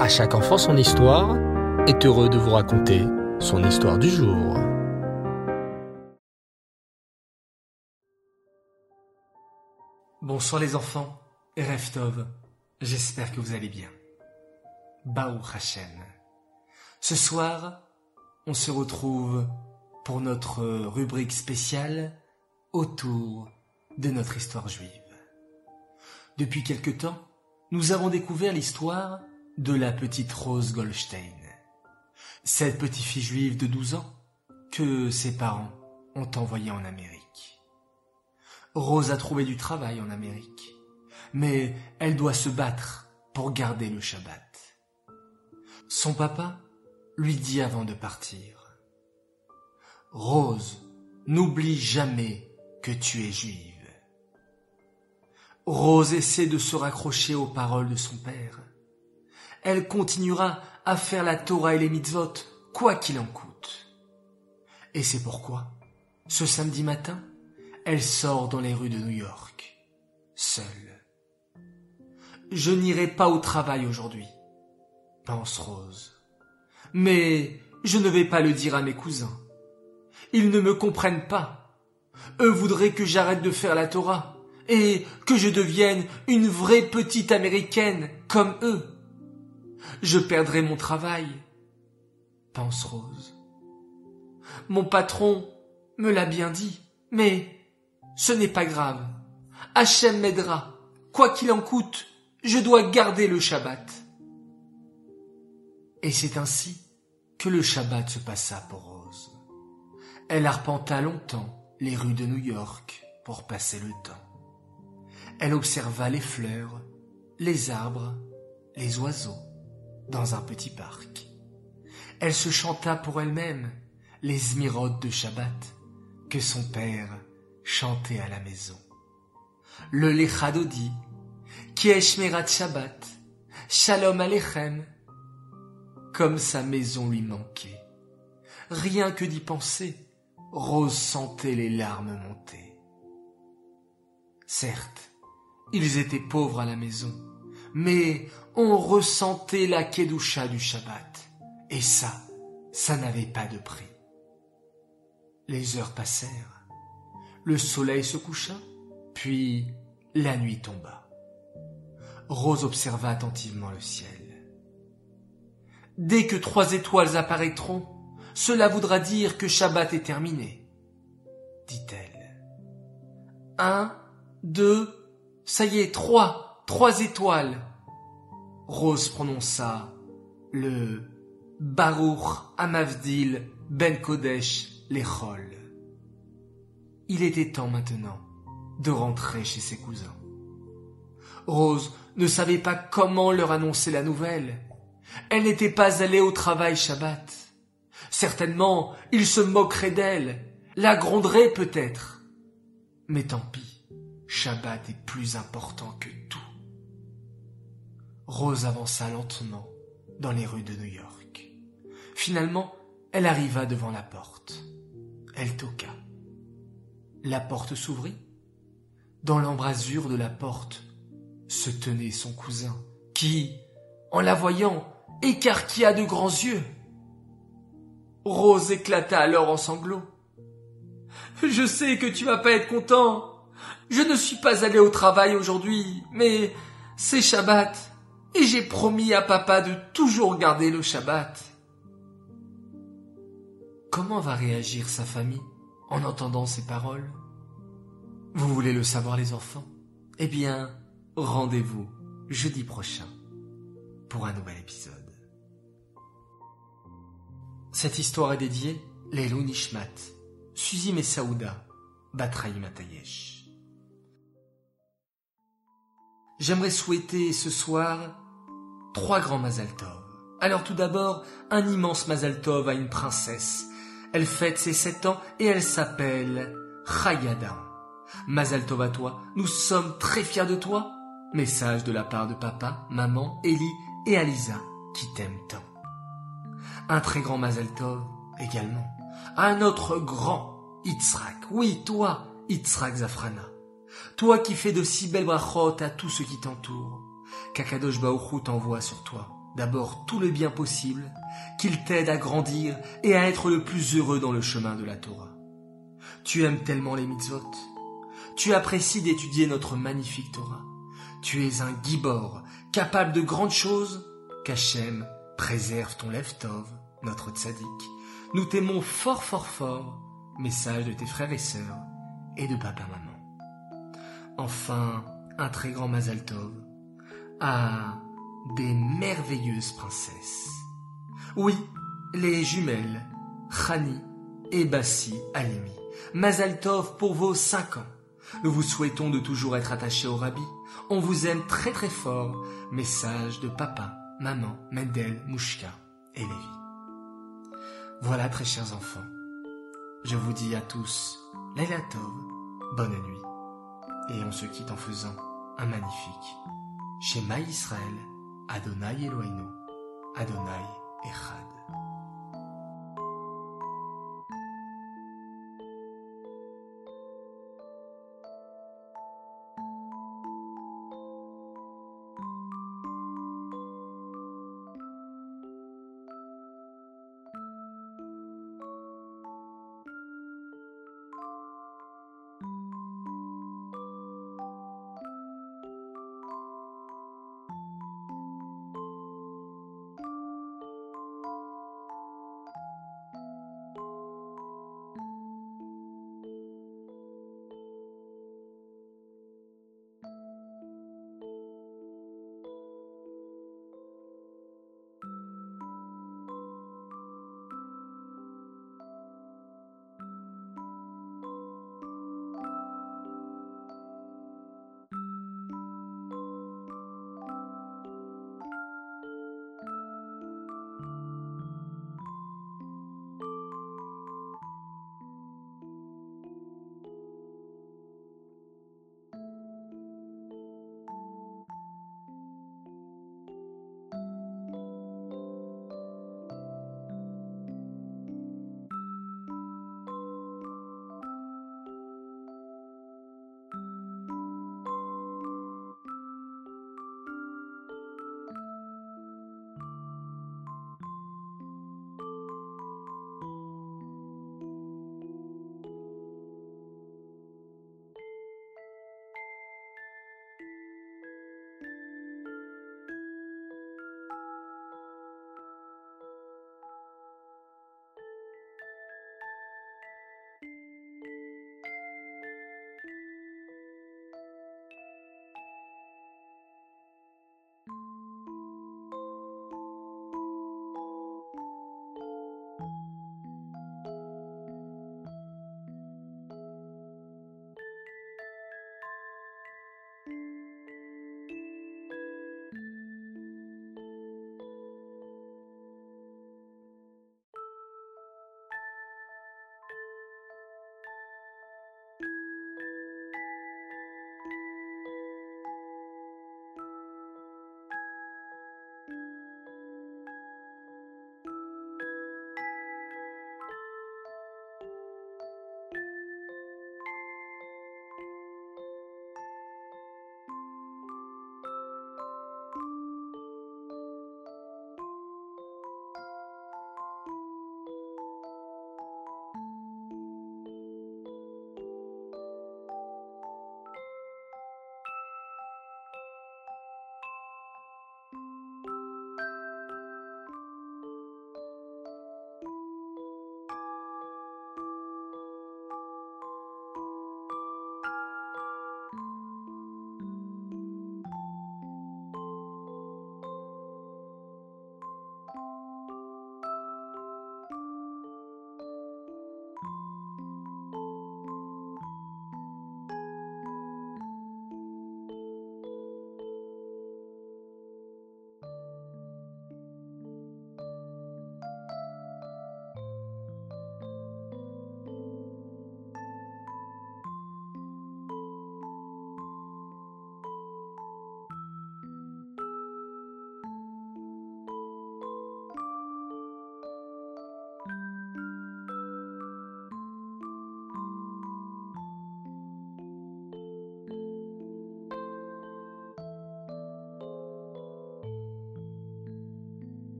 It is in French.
À chaque enfant son histoire est heureux de vous raconter son histoire du jour. Bonsoir les enfants Reftov, j'espère que vous allez bien. Baou Hashem. Ce soir, on se retrouve pour notre rubrique spéciale autour de notre histoire juive. Depuis quelque temps, nous avons découvert l'histoire de la petite Rose Goldstein. Cette petite fille juive de 12 ans que ses parents ont envoyée en Amérique. Rose a trouvé du travail en Amérique, mais elle doit se battre pour garder le Shabbat. Son papa lui dit avant de partir, Rose, n'oublie jamais que tu es juive. Rose essaie de se raccrocher aux paroles de son père. Elle continuera à faire la Torah et les mitzvot, quoi qu'il en coûte. Et c'est pourquoi, ce samedi matin, elle sort dans les rues de New York, seule. Je n'irai pas au travail aujourd'hui, pense Rose. Mais je ne vais pas le dire à mes cousins. Ils ne me comprennent pas. Eux voudraient que j'arrête de faire la Torah et que je devienne une vraie petite américaine comme eux. Je perdrai mon travail, pense Rose. Mon patron me l'a bien dit, mais ce n'est pas grave. Hachem m'aidera. Quoi qu'il en coûte, je dois garder le Shabbat. Et c'est ainsi que le Shabbat se passa pour Rose. Elle arpenta longtemps les rues de New York pour passer le temps. Elle observa les fleurs, les arbres, les oiseaux dans un petit parc. Elle se chanta pour elle-même les zmirotes de Shabbat que son père chantait à la maison. Le Lechadodi, Kieshmerat Shabbat, Shalom Alechem, comme sa maison lui manquait. Rien que d'y penser, Rose sentait les larmes monter. Certes, ils étaient pauvres à la maison, mais on ressentait la kedusha du Shabbat. Et ça, ça n'avait pas de prix. Les heures passèrent, le soleil se coucha, puis la nuit tomba. Rose observa attentivement le ciel. Dès que trois étoiles apparaîtront, cela voudra dire que Shabbat est terminé, dit-elle. Un, deux, ça y est, trois, trois étoiles. Rose prononça le Baruch Amavdil Ben Kodesh Lechol. Il était temps maintenant de rentrer chez ses cousins. Rose ne savait pas comment leur annoncer la nouvelle. Elle n'était pas allée au travail Shabbat. Certainement, ils se moqueraient d'elle, la gronderaient peut-être. Mais tant pis. Shabbat est plus important que tout. Rose avança lentement dans les rues de New York. Finalement, elle arriva devant la porte. Elle toqua. La porte s'ouvrit. Dans l'embrasure de la porte se tenait son cousin, qui, en la voyant, écarquilla de grands yeux. Rose éclata alors en sanglots. Je sais que tu vas pas être content, je ne suis pas allé au travail aujourd'hui, mais c'est Shabbat, et j'ai promis à papa de toujours garder le Shabbat. Comment va réagir sa famille en entendant ces paroles? Vous voulez le savoir les enfants? Eh bien, rendez-vous jeudi prochain pour un nouvel épisode. Cette histoire est dédiée Lelou Nishmat, Suzy et Saouda, Batraï Matayesh. J'aimerais souhaiter ce soir trois grands Mazal Alors tout d'abord, un immense Mazal à une princesse. Elle fête ses sept ans et elle s'appelle Chayada. Mazal à toi, nous sommes très fiers de toi. Message de la part de papa, maman, Ellie et Alisa qui t'aiment tant. Un très grand Mazal également. Un autre grand Yitzhak. Oui, toi, Yitzhak Zafrana. Toi qui fais de si belles brachot à tous ceux qui t'entourent, qu'Akadosh Baoru t'envoie sur toi d'abord tout le bien possible, qu'il t'aide à grandir et à être le plus heureux dans le chemin de la Torah. Tu aimes tellement les mitzvot. Tu apprécies d'étudier notre magnifique Torah. Tu es un gibor, capable de grandes choses, qu'Hachem préserve ton Lev-Tov, notre tzaddik. Nous t'aimons fort fort fort, message de tes frères et sœurs et de papa-maman. Enfin, un très grand Mazal Tov à des merveilleuses princesses. Oui, les jumelles, Khani et Bassi Alimi. Mazal Tov pour vos cinq ans. Nous vous souhaitons de toujours être attachés au Rabbi. On vous aime très très fort. Message de papa, maman, Mendel, Mouchka et Lévi. Voilà très chers enfants. Je vous dis à tous, Laila Tov, bonne nuit. Et on se quitte en faisant un magnifique Shema Israël, Adonai Eloheinu, Adonai Echad.